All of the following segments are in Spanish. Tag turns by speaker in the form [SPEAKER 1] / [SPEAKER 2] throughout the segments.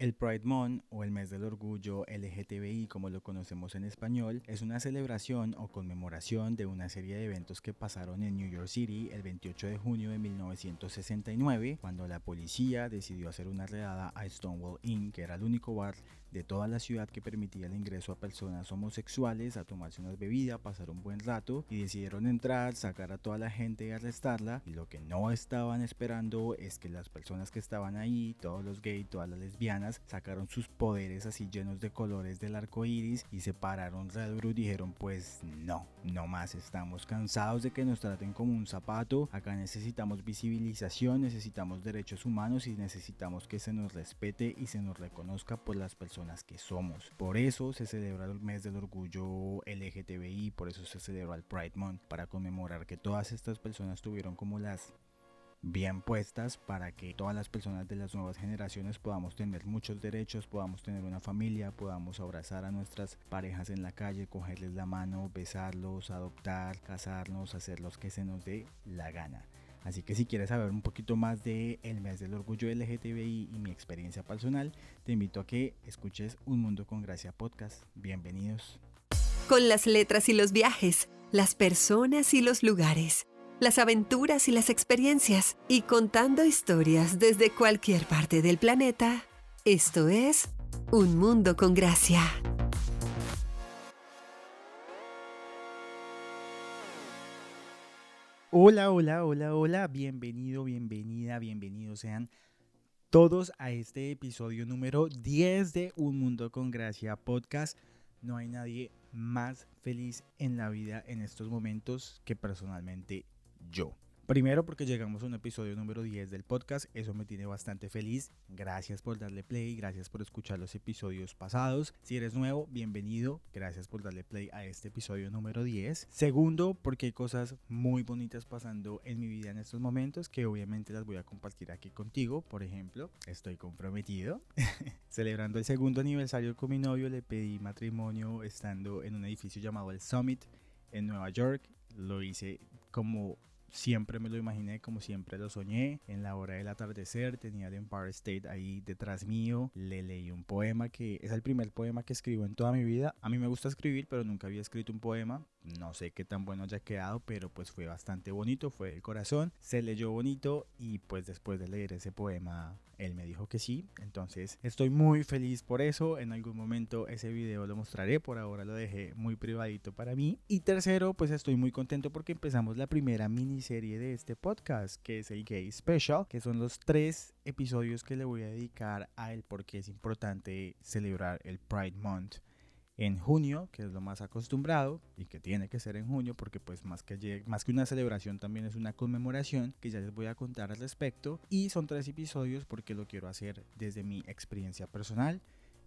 [SPEAKER 1] El Pride Month o el mes del orgullo LGTBI como lo conocemos en español es una celebración o conmemoración de una serie de eventos que pasaron en New York City el 28 de junio de 1969 cuando la policía decidió hacer una redada a Stonewall Inn que era el único bar de toda la ciudad que permitía el ingreso a personas homosexuales a tomarse unas bebidas, pasar un buen rato y decidieron entrar, sacar a toda la gente y arrestarla. Y lo que no estaban esperando es que las personas que estaban ahí, todos los gays, todas las lesbianas, sacaron sus poderes así llenos de colores del arco iris y se pararon re y dijeron: Pues no, no más, estamos cansados de que nos traten como un zapato. Acá necesitamos visibilización, necesitamos derechos humanos y necesitamos que se nos respete y se nos reconozca por las personas que somos. Por eso se celebra el mes del orgullo LGTBI, por eso se celebra el Pride Month, para conmemorar que todas estas personas tuvieron como las bien puestas para que todas las personas de las nuevas generaciones podamos tener muchos derechos, podamos tener una familia, podamos abrazar a nuestras parejas en la calle, cogerles la mano, besarlos, adoptar, casarnos, hacer los que se nos dé la gana. Así que si quieres saber un poquito más de el mes del orgullo LGTBI y mi experiencia personal, te invito a que escuches Un Mundo con Gracia podcast. Bienvenidos.
[SPEAKER 2] Con las letras y los viajes, las personas y los lugares, las aventuras y las experiencias, y contando historias desde cualquier parte del planeta, esto es Un Mundo con Gracia.
[SPEAKER 1] Hola, hola, hola, hola, bienvenido, bienvenida, bienvenidos sean todos a este episodio número 10 de Un Mundo con Gracia podcast. No hay nadie más feliz en la vida en estos momentos que personalmente yo. Primero porque llegamos a un episodio número 10 del podcast, eso me tiene bastante feliz. Gracias por darle play, gracias por escuchar los episodios pasados. Si eres nuevo, bienvenido, gracias por darle play a este episodio número 10. Segundo porque hay cosas muy bonitas pasando en mi vida en estos momentos que obviamente las voy a compartir aquí contigo. Por ejemplo, estoy comprometido. Celebrando el segundo aniversario con mi novio, le pedí matrimonio estando en un edificio llamado el Summit en Nueva York. Lo hice como siempre me lo imaginé como siempre lo soñé. En la hora del atardecer tenía el Empire State ahí detrás mío. Le leí un poema que es el primer poema que escribo en toda mi vida. A mí me gusta escribir, pero nunca había escrito un poema. No sé qué tan bueno haya quedado, pero pues fue bastante bonito, fue el corazón. Se leyó bonito y pues después de leer ese poema él me dijo que sí, entonces estoy muy feliz por eso. En algún momento ese video lo mostraré, por ahora lo dejé muy privadito para mí. Y tercero, pues estoy muy contento porque empezamos la primera miniserie de este podcast, que es el Gay Special, que son los tres episodios que le voy a dedicar a el por qué es importante celebrar el Pride Month en junio, que es lo más acostumbrado y que tiene que ser en junio porque pues más que, más que una celebración también es una conmemoración que ya les voy a contar al respecto y son tres episodios porque lo quiero hacer desde mi experiencia personal.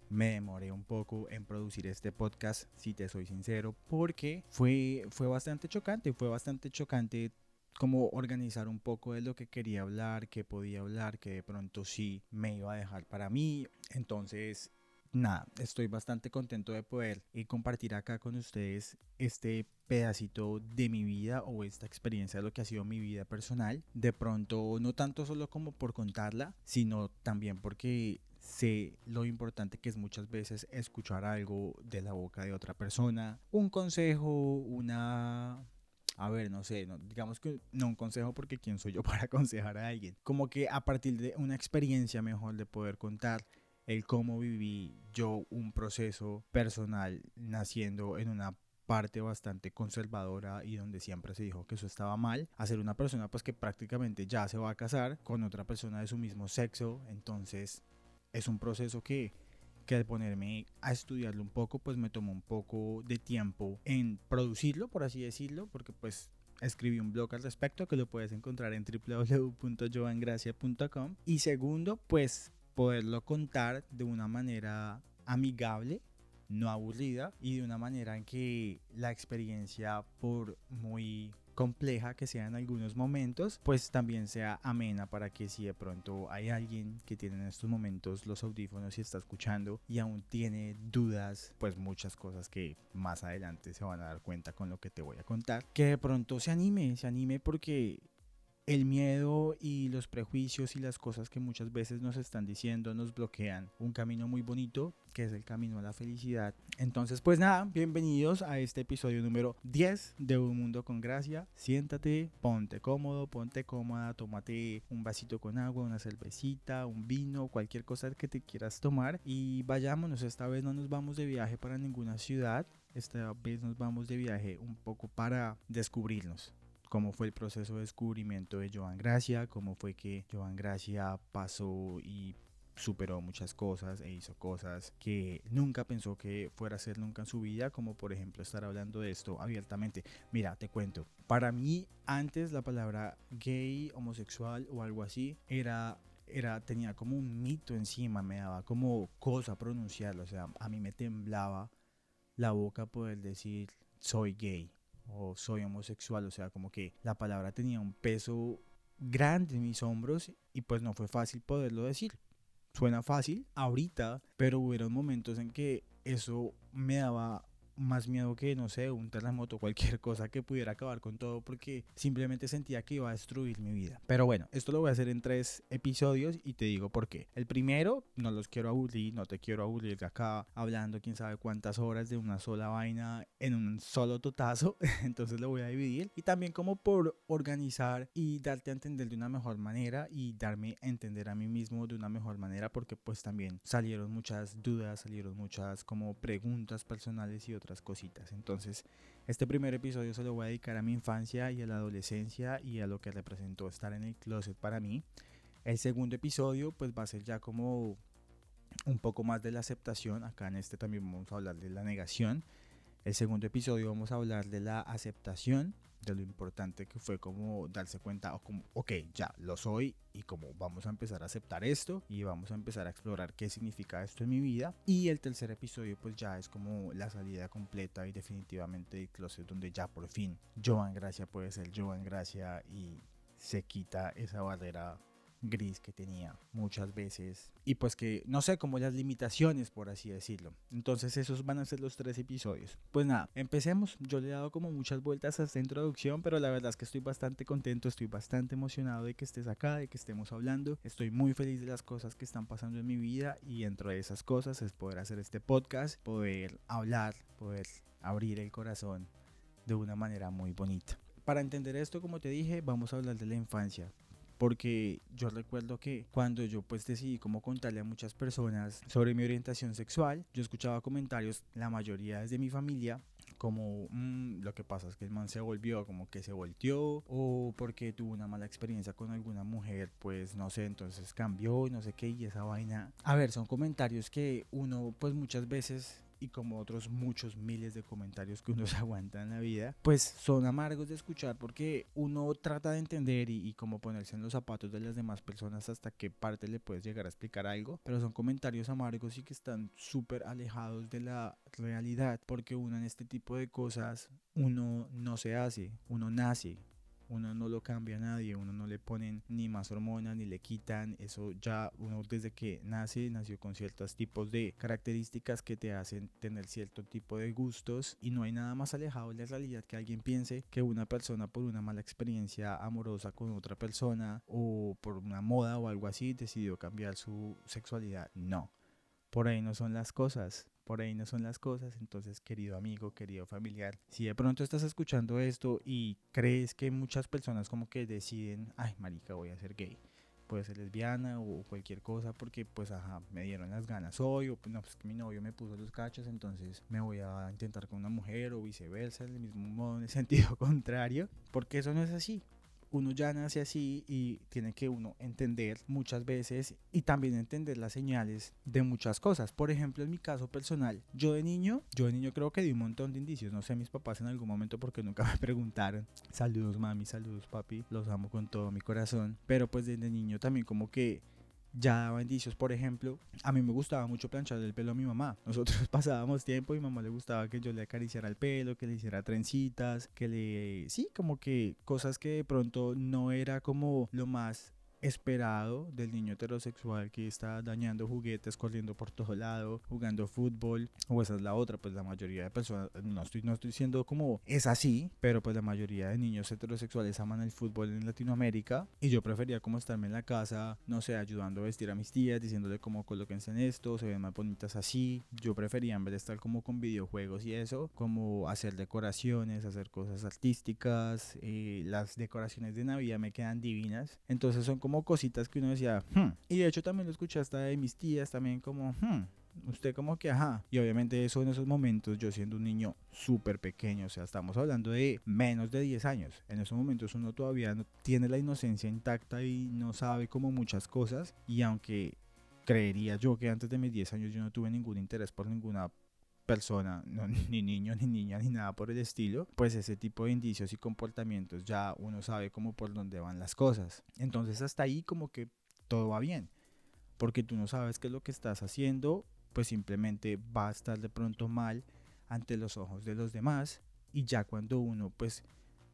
[SPEAKER 1] Me demoré un poco en producir este podcast, si te soy sincero, porque fue, fue bastante chocante, fue bastante chocante como organizar un poco de lo que quería hablar, que podía hablar, que de pronto sí me iba a dejar para mí. Entonces nada, estoy bastante contento de poder y compartir acá con ustedes este pedacito de mi vida o esta experiencia de lo que ha sido mi vida personal. De pronto, no tanto solo como por contarla, sino también porque sé lo importante que es muchas veces escuchar algo de la boca de otra persona, un consejo, una a ver, no sé, digamos que no un consejo porque quién soy yo para aconsejar a alguien. Como que a partir de una experiencia mejor de poder contar el cómo viví yo un proceso personal naciendo en una parte bastante conservadora y donde siempre se dijo que eso estaba mal, a ser una persona pues que prácticamente ya se va a casar con otra persona de su mismo sexo, entonces es un proceso que que al ponerme a estudiarlo un poco pues me tomó un poco de tiempo en producirlo por así decirlo porque pues escribí un blog al respecto que lo puedes encontrar en www.joangracia.com y segundo pues poderlo contar de una manera amigable, no aburrida y de una manera en que la experiencia, por muy compleja que sea en algunos momentos, pues también sea amena para que si de pronto hay alguien que tiene en estos momentos los audífonos y está escuchando y aún tiene dudas, pues muchas cosas que más adelante se van a dar cuenta con lo que te voy a contar, que de pronto se anime, se anime porque el miedo y los prejuicios y las cosas que muchas veces nos están diciendo nos bloquean un camino muy bonito que es el camino a la felicidad. Entonces, pues nada, bienvenidos a este episodio número 10 de Un Mundo con Gracia. Siéntate, ponte cómodo, ponte cómoda, tómate un vasito con agua, una cervecita, un vino, cualquier cosa que te quieras tomar y vayámonos. Esta vez no nos vamos de viaje para ninguna ciudad, esta vez nos vamos de viaje un poco para descubrirnos cómo fue el proceso de descubrimiento de Joan Gracia, cómo fue que Joan Gracia pasó y superó muchas cosas e hizo cosas que nunca pensó que fuera a hacer nunca en su vida, como por ejemplo estar hablando de esto abiertamente. Mira, te cuento, para mí antes la palabra gay, homosexual o algo así era era tenía como un mito encima, me daba como cosa pronunciarlo, o sea, a mí me temblaba la boca poder decir soy gay o soy homosexual, o sea, como que la palabra tenía un peso grande en mis hombros y pues no fue fácil poderlo decir. Suena fácil ahorita, pero hubieron momentos en que eso me daba más miedo que, no sé, un terremoto, cualquier cosa que pudiera acabar con todo porque simplemente sentía que iba a destruir mi vida. Pero bueno, esto lo voy a hacer en tres episodios y te digo por qué. El primero, no los quiero aburrir, no te quiero aburrir acá hablando quién sabe cuántas horas de una sola vaina en un solo totazo, entonces lo voy a dividir y también como por organizar y darte a entender de una mejor manera y darme a entender a mí mismo de una mejor manera porque pues también salieron muchas dudas, salieron muchas como preguntas personales y otras otras cositas. Entonces, este primer episodio se lo voy a dedicar a mi infancia y a la adolescencia y a lo que representó estar en el closet para mí. El segundo episodio pues va a ser ya como un poco más de la aceptación. Acá en este también vamos a hablar de la negación. El segundo episodio vamos a hablar de la aceptación de lo importante que fue como darse cuenta, o como, ok, ya lo soy y como vamos a empezar a aceptar esto y vamos a empezar a explorar qué significa esto en mi vida. Y el tercer episodio pues ya es como la salida completa y definitivamente de closet donde ya por fin Joan Gracia puede ser Joan Gracia y se quita esa barrera gris que tenía muchas veces. Y pues que no sé como las limitaciones por así decirlo. Entonces esos van a ser los tres episodios. Pues nada empecemos. Yo le he dado como muchas vueltas a esta introducción pero la verdad es que estoy bastante contento estoy bastante emocionado de que estés acá de que estemos hablando. Estoy muy feliz de las cosas que están pasando en mi vida y dentro de esas cosas es poder hacer este podcast poder hablar poder abrir el corazón de una manera muy bonita. Para entender esto, como te dije, vamos a hablar de la infancia porque yo recuerdo que cuando yo pues decidí como contarle a muchas personas sobre mi orientación sexual, yo escuchaba comentarios, la mayoría desde mi familia, como mm, lo que pasa es que el man se volvió, como que se volteó, o porque tuvo una mala experiencia con alguna mujer, pues no sé, entonces cambió no sé qué, y esa vaina. A ver, son comentarios que uno pues muchas veces y como otros muchos miles de comentarios que uno se aguanta en la vida, pues son amargos de escuchar porque uno trata de entender y, como ponerse en los zapatos de las demás personas hasta qué parte le puedes llegar a explicar algo, pero son comentarios amargos y que están súper alejados de la realidad porque uno en este tipo de cosas uno no se hace, uno nace, uno no lo cambia a nadie, uno no le ponen ni más hormonas ni le quitan, eso ya uno desde que nace nació con ciertos tipos de características que te hacen tener cierto tipo de gustos. Y no hay nada más alejado de la realidad que alguien piense que una persona por una mala experiencia amorosa con otra persona o por una moda o algo así decidió cambiar su sexualidad. No, por ahí no son las cosas por ahí no son las cosas. Entonces, querido amigo, querido familiar, si de pronto estás escuchando esto y crees que muchas personas como que deciden, ay, marica, voy a ser gay, puede ser lesbiana o cualquier cosa porque pues ajá, me dieron las ganas hoy o no, pues mi novio me puso los cachos, entonces me voy a intentar con una mujer o viceversa, del mismo modo en el sentido contrario, porque eso no es así uno ya nace así y tiene que uno entender muchas veces y también entender las señales de muchas cosas. Por ejemplo, en mi caso personal, yo de niño, yo de niño creo que di un montón de indicios, no sé mis papás en algún momento porque nunca me preguntaron. Saludos mami, saludos papi, los amo con todo mi corazón, pero pues desde niño también como que ya daba indicios. Por ejemplo, a mí me gustaba mucho planchar el pelo a mi mamá. Nosotros pasábamos tiempo y mamá le gustaba que yo le acariciara el pelo, que le hiciera trencitas, que le... Sí, como que cosas que de pronto no era como lo más esperado del niño heterosexual que está dañando juguetes, corriendo por todo lado, jugando fútbol, o esa es la otra, pues la mayoría de personas, no estoy, no estoy diciendo como es así, pero pues la mayoría de niños heterosexuales aman el fútbol en Latinoamérica y yo prefería como estarme en la casa, no sé, ayudando a vestir a mis tías, diciéndole cómo colóquense en esto, se ven más bonitas así, yo prefería en vez de estar como con videojuegos y eso, como hacer decoraciones, hacer cosas artísticas, eh, las decoraciones de Navidad me quedan divinas, entonces son como cositas que uno decía, hmm". y de hecho también lo escuché hasta de mis tías, también como, hmm, usted como que, ajá. Y obviamente eso en esos momentos, yo siendo un niño súper pequeño, o sea, estamos hablando de menos de 10 años. En esos momentos uno todavía no tiene la inocencia intacta y no sabe como muchas cosas. Y aunque creería yo que antes de mis 10 años yo no tuve ningún interés por ninguna persona, ni niño, ni niña, ni nada por el estilo, pues ese tipo de indicios y comportamientos ya uno sabe como por dónde van las cosas. Entonces hasta ahí como que todo va bien, porque tú no sabes qué es lo que estás haciendo, pues simplemente va a estar de pronto mal ante los ojos de los demás y ya cuando uno pues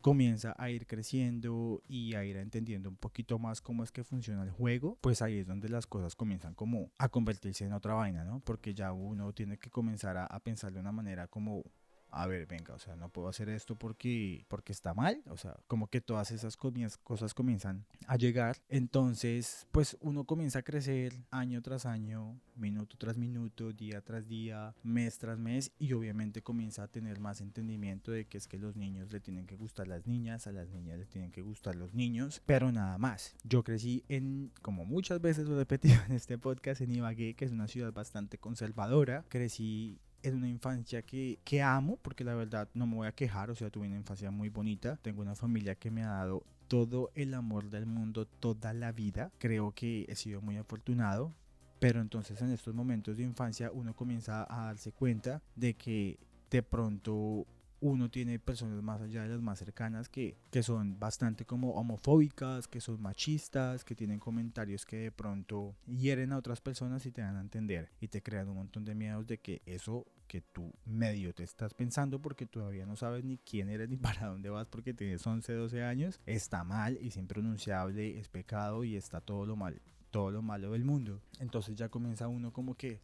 [SPEAKER 1] comienza a ir creciendo y a ir entendiendo un poquito más cómo es que funciona el juego, pues ahí es donde las cosas comienzan como a convertirse en otra vaina, ¿no? Porque ya uno tiene que comenzar a, a pensar de una manera como a ver, venga, o sea, no puedo hacer esto porque, porque está mal, o sea, como que todas esas cosas comienzan a llegar, entonces, pues uno comienza a crecer año tras año, minuto tras minuto, día tras día, mes tras mes, y obviamente comienza a tener más entendimiento de que es que los niños le tienen que gustar las niñas, a las niñas le tienen que gustar los niños, pero nada más. Yo crecí en, como muchas veces lo he repetido en este podcast, en Ibagué, que es una ciudad bastante conservadora, crecí es una infancia que, que amo, porque la verdad no me voy a quejar, o sea, tuve una infancia muy bonita, tengo una familia que me ha dado todo el amor del mundo toda la vida, creo que he sido muy afortunado, pero entonces en estos momentos de infancia uno comienza a darse cuenta de que de pronto uno tiene personas más allá de las más cercanas que, que son bastante como homofóbicas, que son machistas, que tienen comentarios que de pronto hieren a otras personas y te dan a entender y te crean un montón de miedos de que eso que tú medio te estás pensando porque todavía no sabes ni quién eres ni para dónde vas porque tienes 11, 12 años, está mal y es impronunciable, es pecado y está todo lo mal, todo lo malo del mundo. Entonces ya comienza uno como que,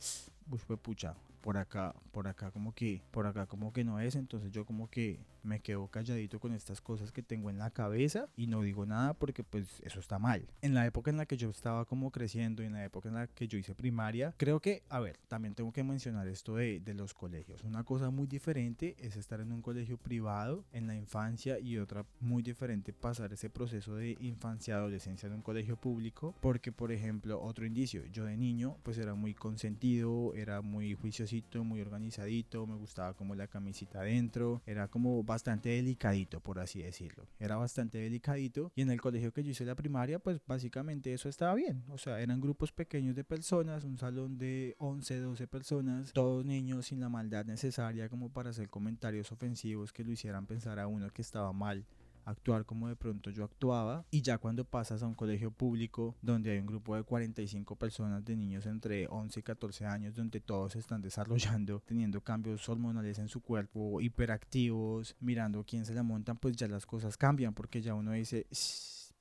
[SPEAKER 1] pues pucha, por acá, por acá como que, por acá como que no es, entonces yo como que me quedo calladito con estas cosas que tengo en la cabeza y no digo nada porque pues eso está mal. En la época en la que yo estaba como creciendo y en la época en la que yo hice primaria, creo que, a ver, también tengo que mencionar esto de, de los colegios. Una cosa muy diferente es estar en un colegio privado en la infancia y otra muy diferente pasar ese proceso de infancia, adolescencia en un colegio público, porque por ejemplo, otro indicio, yo de niño pues era muy consentido, era muy juiciosito, muy organizadito, me gustaba como la camisita adentro, era como bastante delicadito, por así decirlo. Era bastante delicadito y en el colegio que yo hice la primaria, pues básicamente eso estaba bien. O sea, eran grupos pequeños de personas, un salón de 11, 12 personas, todos niños sin la maldad necesaria como para hacer comentarios ofensivos que lo hicieran pensar a uno que estaba mal actuar como de pronto yo actuaba y ya cuando pasas a un colegio público donde hay un grupo de 45 personas de niños entre 11 y 14 años donde todos están desarrollando, teniendo cambios hormonales en su cuerpo, hiperactivos, mirando quién se la montan, pues ya las cosas cambian porque ya uno dice,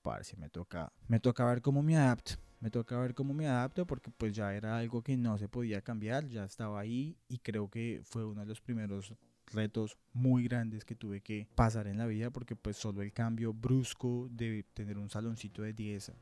[SPEAKER 1] parce, me toca, me toca ver cómo me adapto me toca ver cómo me adapto porque pues ya era algo que no se podía cambiar, ya estaba ahí y creo que fue uno de los primeros retos muy grandes que tuve que pasar en la vida porque pues solo el cambio brusco de tener un saloncito de 10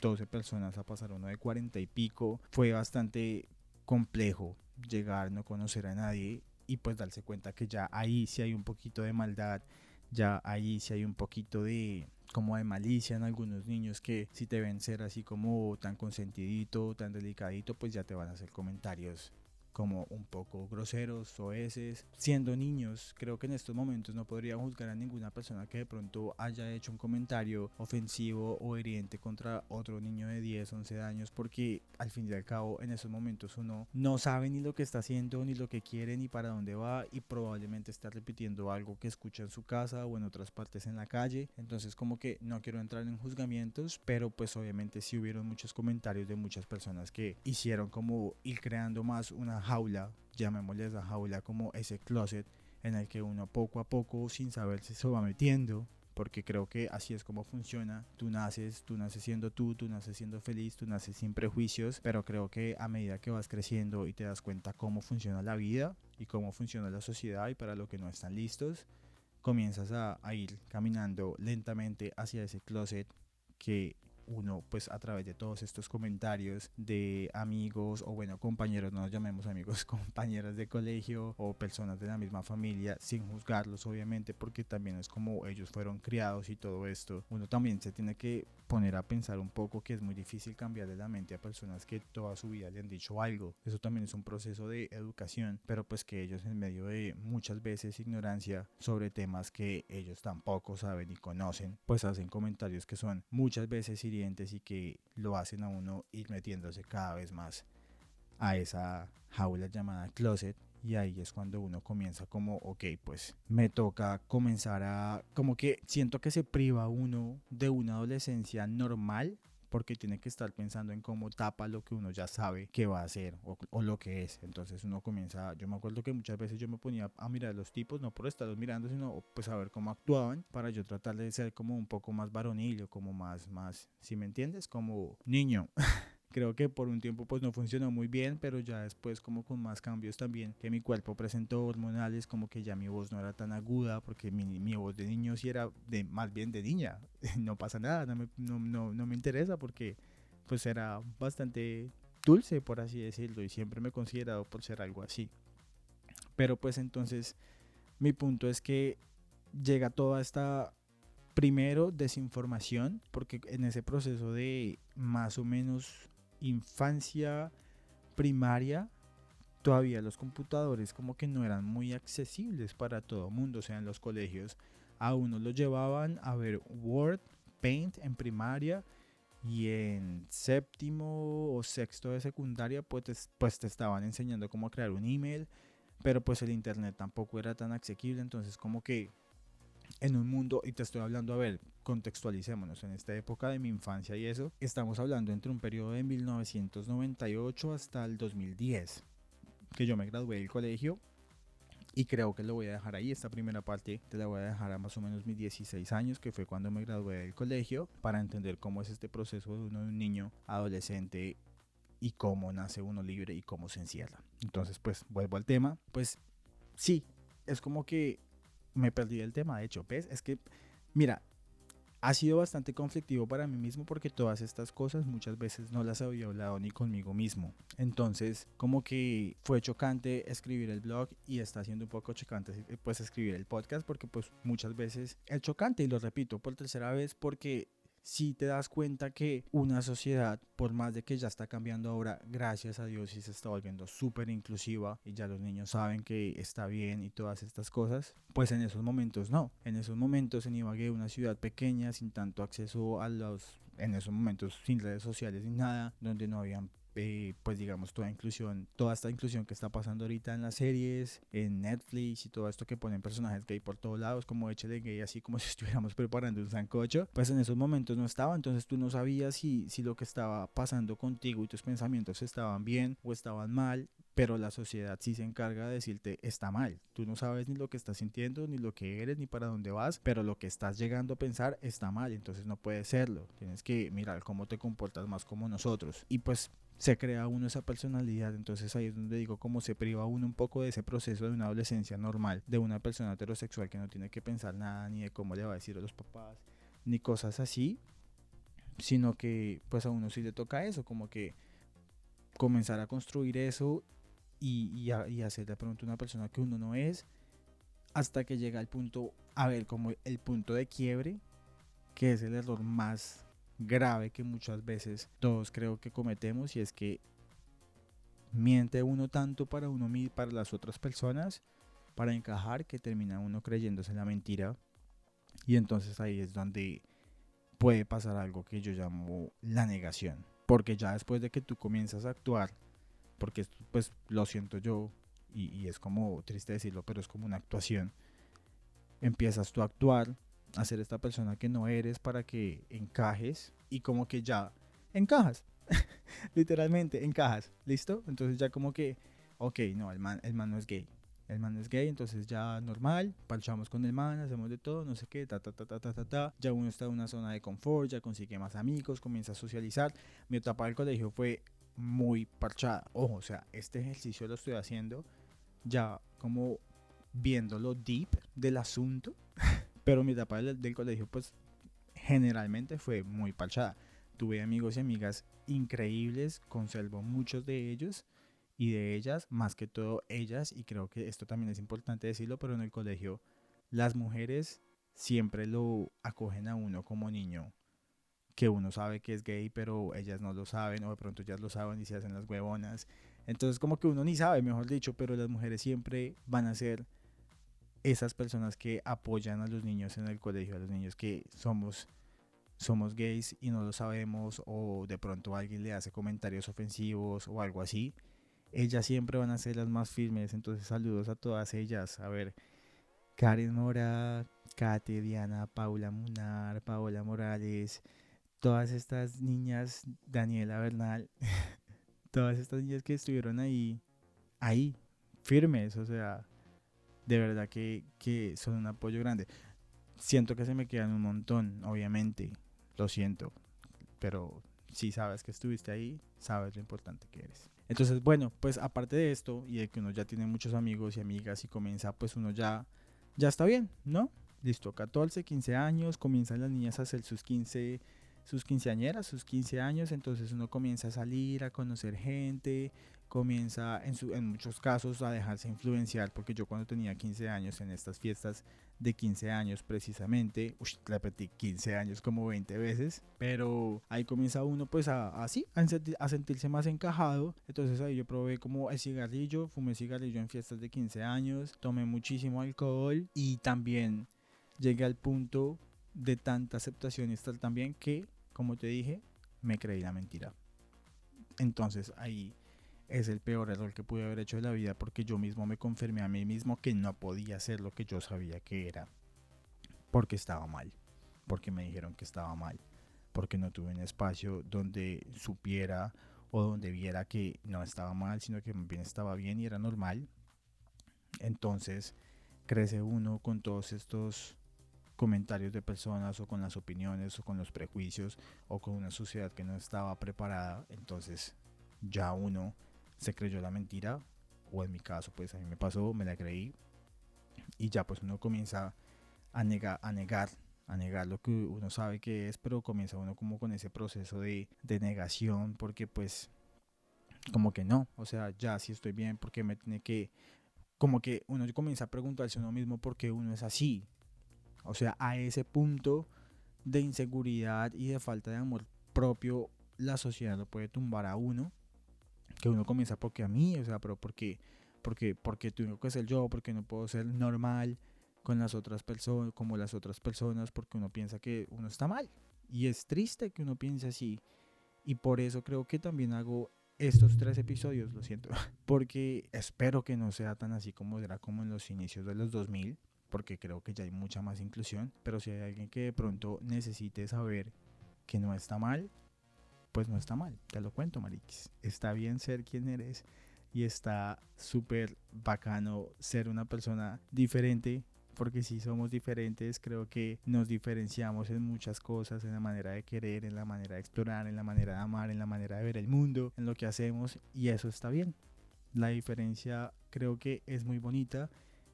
[SPEAKER 1] 12 personas a pasar uno de 40 y pico fue bastante complejo llegar, no conocer a nadie y pues darse cuenta que ya ahí sí hay un poquito de maldad, ya ahí sí hay un poquito de como de malicia en algunos niños que si te ven ser así como tan consentidito, tan delicadito, pues ya te van a hacer comentarios como un poco groseros, soeces. Siendo niños, creo que en estos momentos no podría juzgar a ninguna persona que de pronto haya hecho un comentario ofensivo o hiriente contra otro niño de 10, 11 años, porque al fin y al cabo en esos momentos uno no sabe ni lo que está haciendo, ni lo que quiere, ni para dónde va y probablemente está repitiendo algo que escucha en su casa o en otras partes en la calle. Entonces como que no quiero entrar en juzgamientos, pero pues obviamente sí hubieron muchos comentarios de muchas personas que hicieron como ir creando más una jaula, llamémosle esa jaula como ese closet en el que uno poco a poco, sin saber si se va metiendo, porque creo que así es como funciona. Tú naces, tú naces siendo tú, tú naces siendo feliz, tú naces sin prejuicios, pero creo que a medida que vas creciendo y te das cuenta cómo funciona la vida y cómo funciona la sociedad y para lo que no están listos, comienzas a, a ir caminando lentamente hacia ese closet que uno pues a través de todos estos comentarios de amigos o bueno compañeros, no nos llamemos amigos, compañeras de colegio o personas de la misma familia, sin juzgarlos obviamente porque también es como ellos fueron criados y todo esto, uno también se tiene que poner a pensar un poco que es muy difícil cambiarle la mente a personas que toda su vida le han dicho algo, eso también es un proceso de educación, pero pues que ellos en medio de muchas veces ignorancia sobre temas que ellos tampoco saben y conocen, pues hacen comentarios que son muchas veces y que lo hacen a uno ir metiéndose cada vez más a esa jaula llamada closet. Y ahí es cuando uno comienza como, ok, pues me toca comenzar a, como que siento que se priva uno de una adolescencia normal porque tiene que estar pensando en cómo tapa lo que uno ya sabe que va a hacer o, lo que es. Entonces uno comienza, yo me acuerdo que muchas veces yo me ponía a mirar los tipos, no por estarlos mirando, sino pues a ver cómo actuaban para yo tratar de ser como un poco más varonillo, como más, más, si me entiendes, como niño. creo que por un tiempo pues no funcionó muy bien, pero ya después como con más cambios también que mi cuerpo presentó hormonales, como que ya mi voz no era tan aguda, porque mi, mi voz de niño sí era de, más bien de niña, no pasa nada, no me, no, no, no me interesa porque pues era bastante dulce por así decirlo y siempre me he considerado por ser algo así. Pero pues entonces mi punto es que llega toda esta primero desinformación, porque en ese proceso de más o menos infancia primaria, todavía los computadores como que no eran muy accesibles para todo el mundo. O sea, en los colegios a uno lo llevaban a ver Word, Paint en primaria y en séptimo o sexto de secundaria pues, pues te estaban enseñando cómo crear un email, pero pues el internet tampoco era tan asequible, entonces como que en un mundo, y te estoy hablando, a ver, contextualicémonos, en esta época de mi infancia y eso, estamos hablando entre un periodo de 1998 hasta el 2010, que yo me gradué del colegio y creo que lo voy a dejar ahí. Esta primera parte te la voy a dejar a más o menos mis 16 años, que fue cuando me gradué del colegio, para entender cómo es este proceso de uno de un niño adolescente y cómo nace uno libre y cómo se encierra. Entonces, pues vuelvo al tema. Pues sí, es como que me perdí el tema, de hecho, ¿ves? Es que, mira, ha sido bastante conflictivo para mí mismo porque todas estas cosas muchas veces no las había hablado ni conmigo mismo. Entonces, como que fue chocante escribir el blog y está siendo un poco chocante pues escribir el podcast porque pues muchas veces es chocante y lo repito por tercera vez porque si te das cuenta que una sociedad, por más de que ya está cambiando ahora, gracias a Dios y se está volviendo súper inclusiva y ya los niños saben que está bien y todas estas cosas, pues en esos momentos no. En esos momentos en Ibagué, una ciudad pequeña, sin tanto acceso a los, en esos momentos sin redes sociales ni nada, donde no habían eh, pues digamos, toda inclusión, toda esta inclusión que está pasando ahorita en las series, en Netflix y todo esto que ponen personajes gay por todos lados, como de gay, así como si estuviéramos preparando un sancocho, pues en esos momentos no estaba, entonces tú no sabías si, si lo que estaba pasando contigo y tus pensamientos estaban bien o estaban mal, pero la sociedad sí se encarga de decirte está mal. Tú no sabes ni lo que estás sintiendo, ni lo que eres, ni para dónde vas, pero lo que estás llegando a pensar está mal, entonces no puede serlo. Tienes que mirar cómo te comportas más como nosotros. Y pues se crea uno esa personalidad, entonces ahí es donde digo cómo se priva uno un poco de ese proceso de una adolescencia normal, de una persona heterosexual que no tiene que pensar nada ni de cómo le va a decir a los papás, ni cosas así, sino que pues a uno sí le toca eso, como que comenzar a construir eso y, y, y hacer pronto una persona que uno no es, hasta que llega al punto, a ver, como el punto de quiebre, que es el error más grave que muchas veces todos creo que cometemos y es que miente uno tanto para uno y para las otras personas para encajar que termina uno creyéndose la mentira. Y entonces ahí es donde puede pasar algo que yo llamo la negación. Porque ya después de que tú comienzas a actuar porque pues lo siento yo y, y es como triste decirlo pero es como una actuación empiezas tú a actuar a ser esta persona que no eres para que encajes y como que ya encajas. Literalmente encajas. ¿Listo? Entonces ya como que, ok, no, el man, el man no es gay. el man es gay, entonces ya normal, parchamos con el man, hacemos de todo, no sé qué, ta, ta, ta, ta, ta, ta, ta. Ya uno está en una zona de confort, ya consigue más amigos, comienza a socializar. Mi etapa del colegio fue muy parchada. Ojo, o sea, este ejercicio lo estoy haciendo ya como viéndolo deep del asunto, pero mi etapa del, del colegio pues generalmente fue muy parchada. Tuve amigos y amigas increíbles, conservo muchos de ellos y de ellas, más que todo ellas, y creo que esto también es importante decirlo, pero en el colegio las mujeres siempre lo acogen a uno como niño, que uno sabe que es gay, pero ellas no lo saben, o de pronto ellas lo saben y se hacen las huevonas. Entonces como que uno ni sabe, mejor dicho, pero las mujeres siempre van a ser esas personas que apoyan a los niños en el colegio, a los niños que somos somos gays y no lo sabemos o de pronto alguien le hace comentarios ofensivos o algo así ellas siempre van a ser las más firmes. Entonces saludos a todas ellas. A ver, Karen Mora, Kate, Diana, Paula Munar, Paola Morales, todas estas niñas, Daniela Bernal, todas estas niñas que estuvieron ahí, ahí, firmes, o sea, de verdad que, que son un apoyo grande. Siento que se me quedan un montón, obviamente, lo siento, pero si sabes que estuviste ahí, sabes lo importante que eres. Entonces, bueno, pues aparte de esto y de que uno ya tiene muchos amigos y amigas y comienza, pues uno ya, ya está bien, ¿no? Listo, 14, 15 años, comienzan las niñas a hacer sus 15, sus quinceañeras, sus 15 años, entonces uno comienza a salir, a conocer gente, comienza en, su, en muchos casos a dejarse influenciar, porque yo cuando tenía 15 años en estas fiestas de 15 años precisamente, uy, repetí 15 años como 20 veces, pero ahí comienza uno pues a, así, a, sentirse más encajado, entonces ahí yo probé como el cigarrillo, fumé cigarrillo en fiestas de 15 años, tomé muchísimo alcohol y también llegué al punto de tanta aceptación y tal también que, como te dije, me creí la mentira. Entonces ahí es el peor error que pude haber hecho en la vida porque yo mismo me confirmé a mí mismo que no podía hacer lo que yo sabía que era. Porque estaba mal. Porque me dijeron que estaba mal. Porque no tuve un espacio donde supiera o donde viera que no estaba mal, sino que bien estaba bien y era normal. Entonces crece uno con todos estos comentarios de personas o con las opiniones o con los prejuicios o con una sociedad que no estaba preparada. Entonces ya uno se creyó la mentira, o en mi caso, pues a mí me pasó, me la creí, y ya pues uno comienza a negar, a negar, a negar lo que uno sabe que es, pero comienza uno como con ese proceso de, negación, porque pues como que no, o sea, ya si estoy bien, porque me tiene que, como que uno comienza a preguntarse a uno mismo por qué uno es así, o sea, a ese punto de inseguridad y de falta de amor propio, la sociedad lo puede tumbar a uno que uno comienza porque a mí, o sea, pero porque, porque, porque tengo que ser yo, porque no puedo ser normal con las otras personas, como las otras personas, porque uno piensa que uno está mal. Y es triste que uno piense así. Y por eso creo que también hago estos tres episodios, lo siento, porque espero que no sea tan así como era como en los inicios de los 2000, porque creo que ya hay mucha más inclusión, pero si hay alguien que de pronto necesite saber que no está mal, pues no está mal, te lo cuento, Mariquis. Está bien ser quien eres y está súper bacano ser una persona diferente, porque si somos diferentes, creo que nos diferenciamos en muchas cosas, en la manera de querer, en la manera de explorar, en la manera de amar, en la manera de ver el mundo, en lo que hacemos, y eso está bien. La diferencia creo que es muy bonita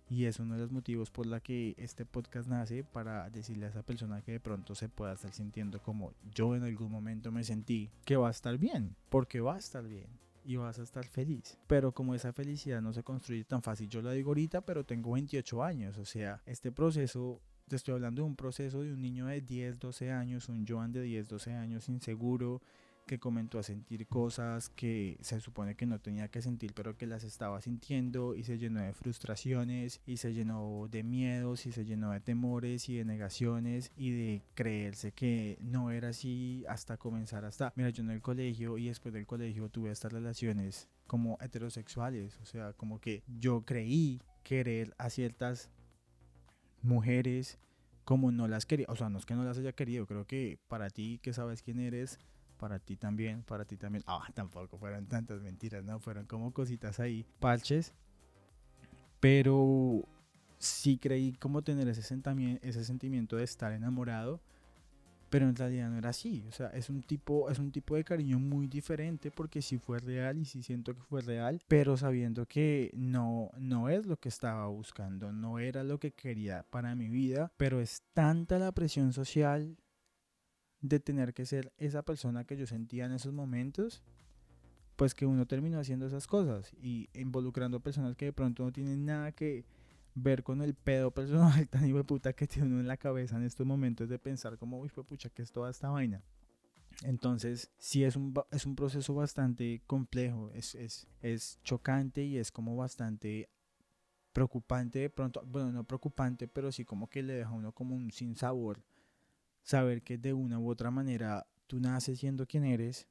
[SPEAKER 1] y es uno de los motivos por la que este podcast nace para decirle a esa persona que de pronto se pueda estar sintiendo como yo en algún momento me sentí que va a estar bien, porque va a estar bien y vas a estar feliz. Pero como esa felicidad no se construye tan fácil, yo lo digo ahorita, pero tengo 28 años, o sea, este proceso te estoy hablando de un proceso de un niño de 10, 12 años, un Joan de 10, 12 años inseguro, que comentó a sentir cosas que se supone que no tenía que sentir pero que las estaba sintiendo y se llenó de frustraciones y se llenó de miedos y se llenó de temores y de negaciones y de creerse que no era así hasta comenzar hasta mira yo en el colegio y después del colegio tuve estas relaciones como heterosexuales o sea como que yo creí querer a ciertas mujeres como no las quería o sea no es que no las haya querido creo que para ti que sabes quién eres para ti también, para ti también. Ah, tampoco fueron tantas mentiras, ¿no? Fueron como cositas ahí, parches. Pero sí creí como tener ese, ese sentimiento de estar enamorado, pero en realidad no era así. O sea, es un tipo, es un tipo de cariño muy diferente porque sí fue real y sí siento que fue real, pero sabiendo que no, no es lo que estaba buscando, no era lo que quería para mi vida, pero es tanta la presión social de tener que ser esa persona que yo sentía en esos momentos, pues que uno terminó haciendo esas cosas y involucrando a personas que de pronto no tienen nada que ver con el pedo personal tan hijo puta que tiene uno en la cabeza en estos momentos de pensar como, uy, fue pucha, que es toda esta vaina. Entonces, sí es un, es un proceso bastante complejo, es, es, es chocante y es como bastante preocupante de pronto, bueno, no preocupante, pero sí como que le deja a uno como un sin sabor saber que de una u otra manera tú naces siendo quien eres,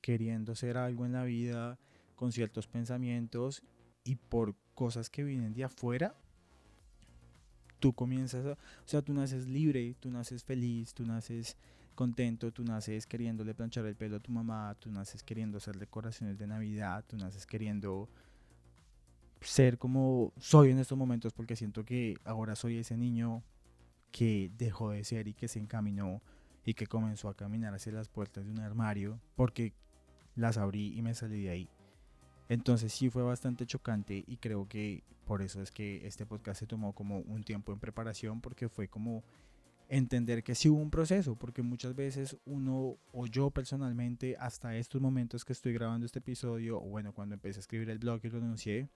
[SPEAKER 1] queriendo ser algo en la vida, con ciertos pensamientos y por cosas que vienen de afuera, tú comienzas a, o sea, tú naces libre, tú naces feliz, tú naces contento, tú naces queriéndole planchar el pelo a tu mamá, tú naces queriendo hacer decoraciones de Navidad, tú naces queriendo ser como soy en estos momentos porque siento que ahora soy ese niño que dejó de ser y que se encaminó y que comenzó a caminar hacia las puertas de un armario porque las abrí y me salí de ahí. Entonces sí fue bastante chocante y creo que por eso es que este podcast se tomó como un tiempo en preparación porque fue como entender que sí hubo un proceso, porque muchas veces uno o yo personalmente hasta estos momentos que estoy grabando este episodio, o bueno, cuando empecé a escribir el blog y lo anuncié,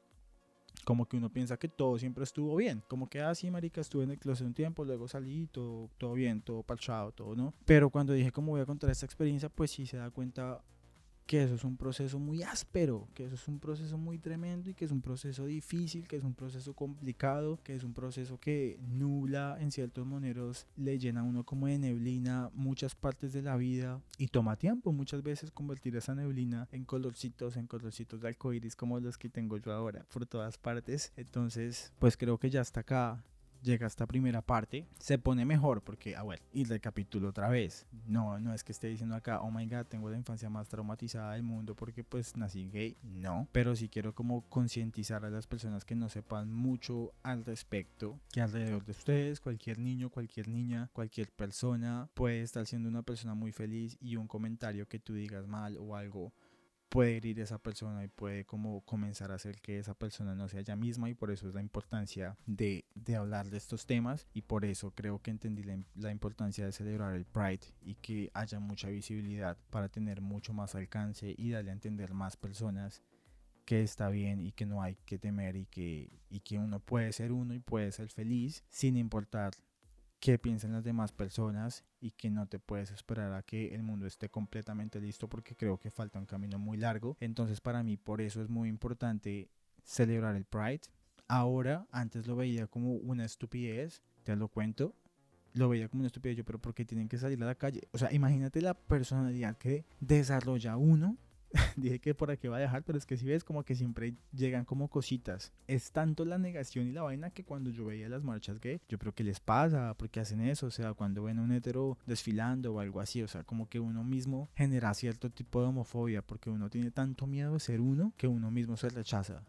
[SPEAKER 1] como que uno piensa que todo siempre estuvo bien. Como que, ah, marica, estuve en el closet un tiempo, luego salí, todo, todo bien, todo parchado, todo, ¿no? Pero cuando dije cómo voy a contar esta experiencia, pues sí se da cuenta que eso es un proceso muy áspero, que eso es un proceso muy tremendo y que es un proceso difícil, que es un proceso complicado, que es un proceso que nubla en ciertos moneros, le llena a uno como de neblina muchas partes de la vida y toma tiempo muchas veces convertir esa neblina en colorcitos, en colorcitos de arcoíris como los que tengo yo ahora por todas partes. Entonces, pues creo que ya está acá llega esta primera parte, se pone mejor porque, ah, bueno, y recapitulo otra vez. No, no es que esté diciendo acá, oh my god, tengo la infancia más traumatizada del mundo porque pues nací gay. No, pero sí quiero como concientizar a las personas que no sepan mucho al respecto, que alrededor de ustedes, cualquier niño, cualquier niña, cualquier persona puede estar siendo una persona muy feliz y un comentario que tú digas mal o algo puede herir esa persona y puede como comenzar a hacer que esa persona no sea ella misma y por eso es la importancia de, de hablar de estos temas y por eso creo que entendí la, la, importancia de celebrar el Pride y que haya mucha visibilidad para tener mucho más alcance y darle a entender más personas que está bien y que no hay que temer y que, y que uno puede ser uno y puede ser feliz sin importar qué piensan las demás personas y que no te puedes esperar a que el mundo esté completamente listo porque creo que falta un camino muy largo. Entonces para mí por eso es muy importante celebrar el Pride. Ahora, antes lo veía como una estupidez, te lo cuento, lo veía como una estupidez yo, pero ¿por qué tienen que salir a la calle? O sea, imagínate la personalidad que desarrolla uno dije que por aquí va a dejar, pero es que si ves como que siempre llegan como cositas. Es tanto la negación y la vaina que cuando yo veía las marchas gay, yo creo que les pasa, porque hacen eso, o sea, cuando ven a un hetero desfilando o algo así, o sea, como que uno mismo genera cierto tipo de homofobia, porque uno tiene tanto miedo de ser uno que uno mismo se rechaza.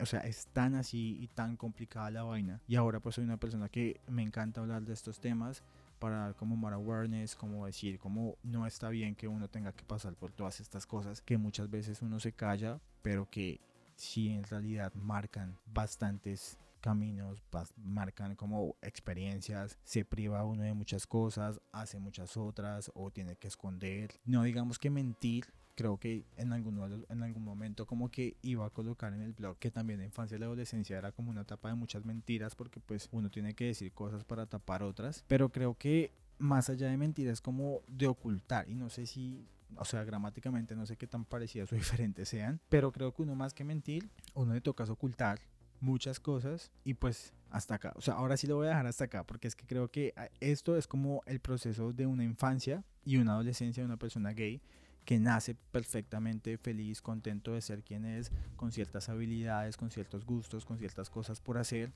[SPEAKER 1] O sea, es tan así y tan complicada la vaina. Y ahora pues soy una persona que me encanta hablar de estos temas para dar como more awareness, como decir, como no está bien que uno tenga que pasar por todas estas cosas que muchas veces uno se calla, pero que sí en realidad marcan bastantes caminos, marcan como experiencias, se priva uno de muchas cosas, hace muchas otras o tiene que esconder. No digamos que mentir, creo que en algún, en algún momento como que iba a colocar en el blog que también la infancia y la adolescencia era como una etapa de muchas mentiras porque pues uno tiene que decir cosas para tapar otras, pero creo que más allá de mentiras como de ocultar y no sé si o sea, gramáticamente no sé qué tan parecidas o diferentes sean, pero creo que uno más que mentir, uno le toca ocultar muchas cosas y pues hasta acá. O sea, ahora sí lo voy a dejar hasta acá porque es que creo que ah, esto es como el proceso de una infancia y una adolescencia de una persona gay que nace perfectamente feliz, contento de ser quien es, con ciertas habilidades, con ciertos gustos, con ciertas cosas por hacer,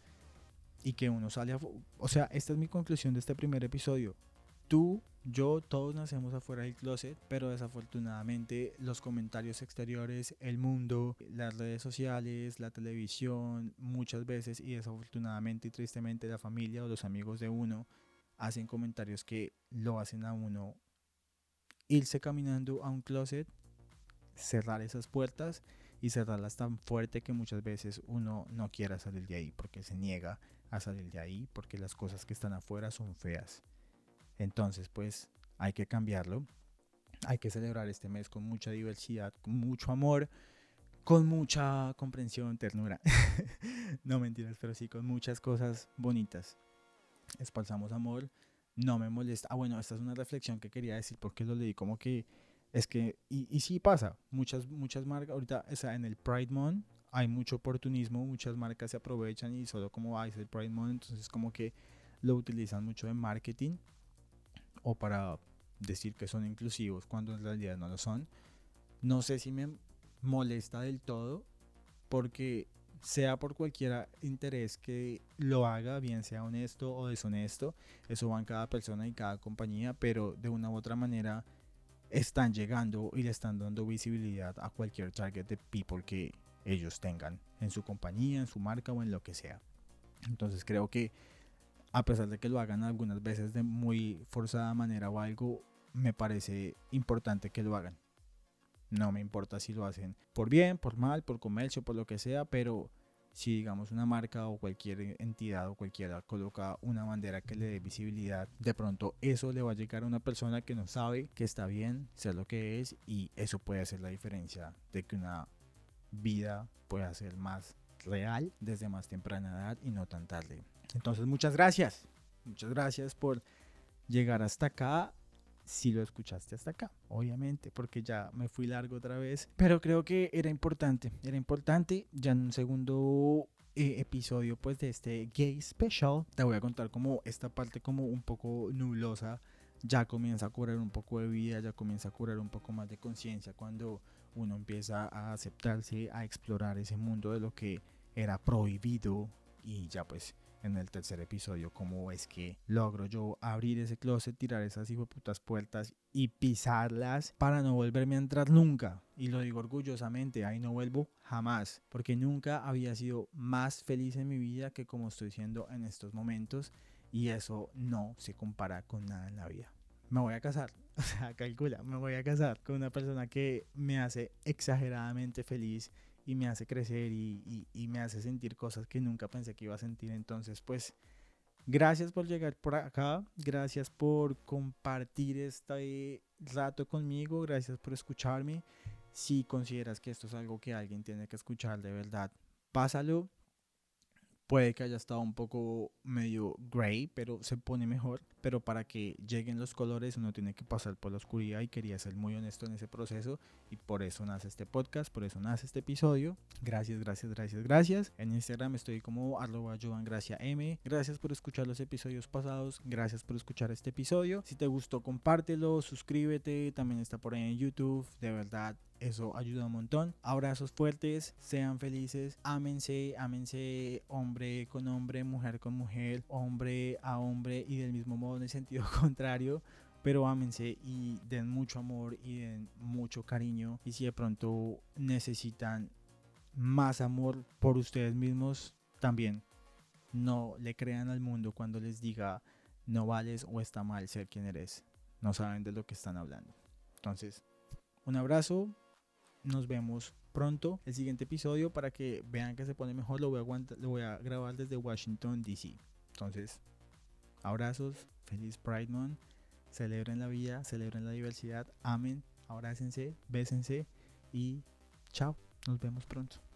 [SPEAKER 1] y que uno sale a... O sea, esta es mi conclusión de este primer episodio. Tú yo todos nacemos afuera del closet, pero desafortunadamente los comentarios exteriores, el mundo, las redes sociales, la televisión, muchas veces y desafortunadamente y tristemente la familia o los amigos de uno hacen comentarios que lo hacen a uno irse caminando a un closet, cerrar esas puertas y cerrarlas tan fuerte que muchas veces uno no quiera salir de ahí porque se niega a salir de ahí porque las cosas que están afuera son feas. Entonces, pues hay que cambiarlo. Hay que celebrar este mes con mucha diversidad, con mucho amor, con mucha comprensión, ternura. no mentiras, pero sí con muchas cosas bonitas. Espalsamos amor, no me molesta. Ah, bueno, esta es una reflexión que quería decir porque lo leí como que es que, y, sí pasa, muchas, muchas marcas, ahorita o sea, en el Pride Month hay mucho oportunismo, muchas marcas se aprovechan y solo como va a el Pride Month, entonces como que lo utilizan mucho en marketing o para decir que son inclusivos cuando en realidad no lo son. No sé si me molesta del todo porque sea por cualquier interés que lo haga, bien sea honesto o deshonesto, eso va en cada persona y cada compañía, pero de una u otra manera están llegando y le están dando visibilidad a cualquier target de people que ellos tengan en su compañía, en su marca o en lo que sea. Entonces creo que a pesar de que lo hagan algunas veces de muy forzada manera o algo, me parece importante que lo hagan. No me importa si lo hacen por bien, por mal, por comercio, por lo que sea, pero si digamos una marca o cualquier entidad o cualquiera coloca una bandera que le dé visibilidad, de pronto eso le va a llegar a una persona que no sabe que está bien, ser lo que es y eso puede hacer la diferencia de que una vida pueda ser más real desde más temprana edad y no tan tarde. Entonces, muchas gracias. Muchas gracias por llegar hasta acá. Si lo escuchaste hasta acá, obviamente, porque ya me fui largo otra vez. Pero creo que era importante, era importante. Ya en un segundo eh, episodio, pues, de este Gay Special, te voy a contar como esta parte como un poco nublosa ya comienza a curar un poco de vida, ya comienza a curar un poco más de conciencia cuando uno empieza a aceptarse, a explorar ese mundo de lo que era prohibido y ya pues en el tercer episodio cómo es que logro yo abrir ese closet, tirar esas putas puertas y pisarlas para no volverme a entrar nunca. Y lo digo orgullosamente, ahí no vuelvo jamás, porque nunca había sido más feliz en mi vida que como estoy siendo en estos momentos y eso no se compara con nada en la vida. Me voy a casar, o sea, calcula, me voy a casar con una persona que me hace exageradamente feliz y me hace crecer y, me hace sentir cosas que nunca pensé que iba a sentir. Entonces, pues, gracias por llegar por acá, gracias por compartir este rato conmigo, gracias por escucharme. Si consideras que esto es algo que alguien tiene que escuchar de verdad, pásalo, Puede que haya estado un poco medio gray, pero se pone mejor. Pero para que lleguen los colores uno tiene que pasar por la oscuridad y quería ser muy honesto en ese proceso. Y por eso nace este podcast, por eso nace este episodio. Gracias, gracias, gracias, gracias. En Instagram estoy como arroba M. Gracias por escuchar los episodios pasados. Gracias por escuchar este episodio. Si te gustó, compártelo, suscríbete. También está por ahí en YouTube. De verdad, eso ayuda un montón. Abrazos fuertes, sean felices, ámense, ámense hombre con hombre, mujer con mujer, hombre a hombre y del mismo modo en el sentido contrario. Pero ámense y den mucho amor y den mucho cariño. Y si de pronto necesitan más amor por ustedes mismos, también no le crean al mundo cuando les diga no vales o está mal ser quien eres. No saben de lo que están hablando. Entonces, un abrazo, nos vemos pronto el siguiente episodio para que vean que se pone mejor. Lo voy a, lo voy a grabar desde Washington, D.C. Entonces, abrazos, feliz Pride Month. Celebren la vida, celebren la diversidad. Amen, abrácense, bésense y chao. Nos vemos pronto.